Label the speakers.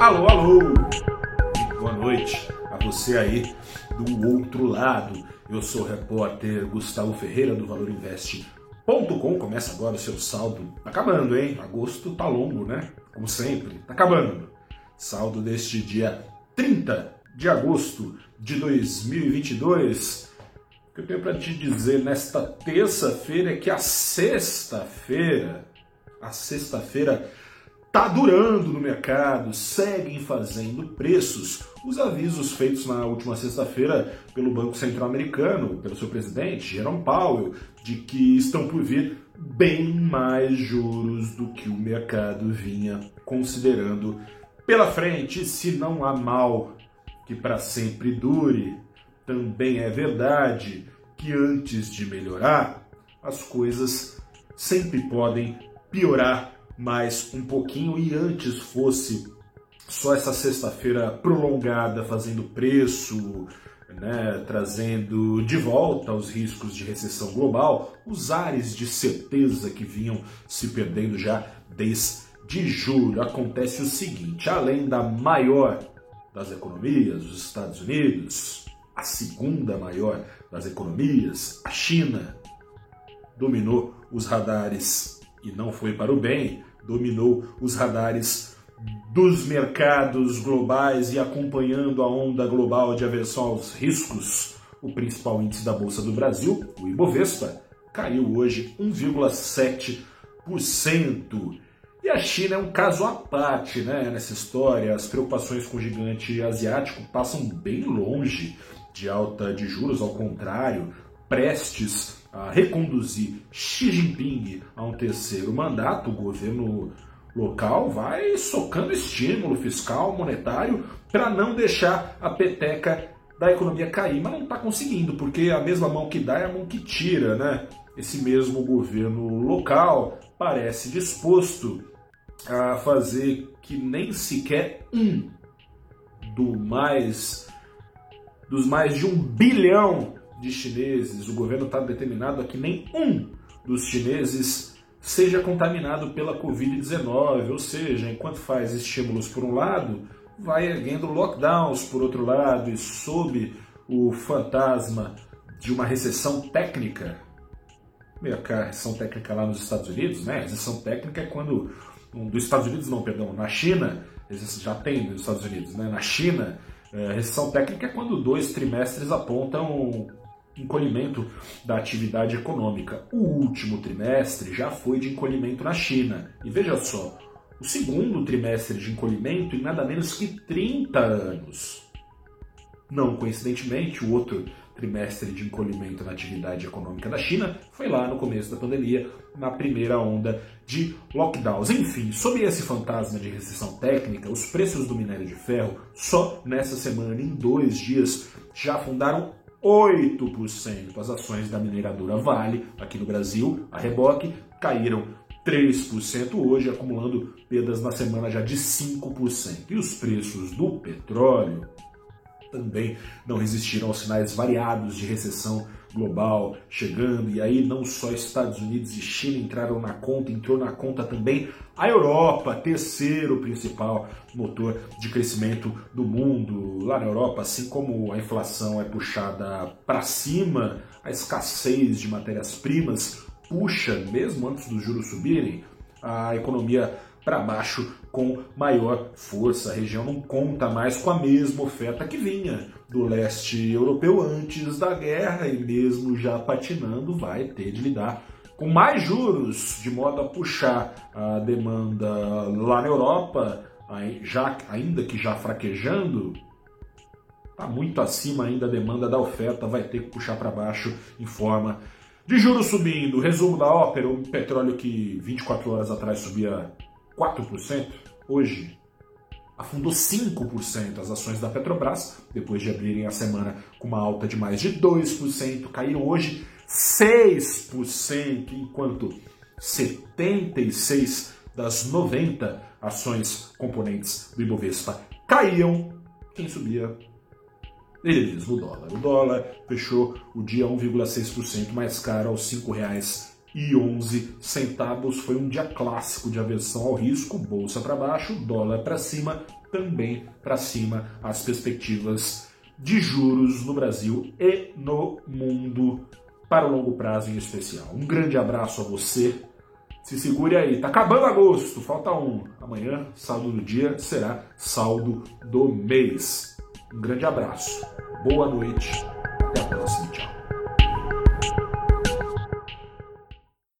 Speaker 1: Alô, alô! Boa noite a você aí do outro lado. Eu sou o repórter Gustavo Ferreira do ValorInvest.com. Começa agora o seu saldo. Tá acabando, hein? Agosto tá longo, né? Como sempre, tá acabando. Saldo deste dia 30 de agosto de 2022. O que eu tenho para te dizer nesta terça-feira é que a sexta-feira, a sexta-feira tá durando no mercado, seguem fazendo preços. Os avisos feitos na última sexta-feira pelo Banco Central Americano, pelo seu presidente, Jerome Powell, de que estão por vir bem mais juros do que o mercado vinha considerando pela frente, se não há mal que para sempre dure. Também é verdade que antes de melhorar, as coisas sempre podem piorar mais um pouquinho e antes fosse só essa sexta-feira prolongada fazendo preço, né, trazendo de volta os riscos de recessão global, os ares de certeza que vinham se perdendo já desde julho. Acontece o seguinte: além da maior das economias, os Estados Unidos, a segunda maior das economias, a China, dominou os radares e não foi para o bem dominou os radares dos mercados globais e acompanhando a onda global de aversão aos riscos, o principal índice da Bolsa do Brasil, o Ibovespa, caiu hoje 1,7%. E a China é um caso à parte né, nessa história. As preocupações com o gigante asiático passam bem longe de alta de juros, ao contrário, prestes a reconduzir Xi Jinping a um terceiro mandato, o governo local vai socando estímulo fiscal, monetário, para não deixar a peteca da economia cair, mas não está conseguindo, porque a mesma mão que dá é a mão que tira, né? Esse mesmo governo local parece disposto a fazer que nem sequer um do mais dos mais de um bilhão de chineses, o governo está determinado a que nem um dos chineses seja contaminado pela Covid-19, ou seja, enquanto faz estímulos por um lado, vai erguendo lockdowns por outro lado, e sob o fantasma de uma recessão técnica, a recessão técnica lá nos Estados Unidos, né? A recessão técnica é quando, dos Estados Unidos não, perdão, na China, já tem nos Estados Unidos, né? Na China, a recessão técnica é quando dois trimestres apontam encolhimento da atividade econômica. O último trimestre já foi de encolhimento na China. E veja só, o segundo trimestre de encolhimento em nada menos que 30 anos. Não coincidentemente, o outro trimestre de encolhimento na atividade econômica da China foi lá no começo da pandemia, na primeira onda de lockdowns. Enfim, sob esse fantasma de recessão técnica, os preços do minério de ferro só nessa semana, em dois dias, já afundaram 8%. As ações da mineradora Vale, aqui no Brasil, a reboque, caíram 3% hoje, acumulando perdas na semana já de 5%. E os preços do petróleo também não resistiram aos sinais variados de recessão global chegando, e aí não só Estados Unidos e China entraram na conta, entrou na conta também a Europa, terceiro principal motor de crescimento do mundo. Lá na Europa, assim como a inflação é puxada para cima, a escassez de matérias-primas puxa, mesmo antes dos juros subirem, a economia para baixo com maior força. A região não conta mais com a mesma oferta que vinha do leste europeu antes da guerra e mesmo já patinando vai ter de lidar com mais juros, de modo a puxar a demanda lá na Europa, já, ainda que já fraquejando, está muito acima ainda a demanda da oferta, vai ter que puxar para baixo em forma de juros subindo. Resumo da ópera: o petróleo que 24 horas atrás subia 4%, hoje afundou 5% as ações da Petrobras, depois de abrirem a semana com uma alta de mais de 2%, caíram hoje 6%, enquanto 76 das 90 ações componentes do Ibovespa caíam, quem subia ele mesmo, o dólar. O dólar fechou o dia 1,6% mais caro aos R$ e 11 centavos. Foi um dia clássico de aversão ao risco, bolsa para baixo, dólar para cima, também para cima as perspectivas de juros no Brasil e no mundo para o longo prazo em especial. Um grande abraço a você. Se segure aí, tá acabando agosto, falta um. Amanhã, saldo do dia, será saldo do mês. Um grande abraço, boa noite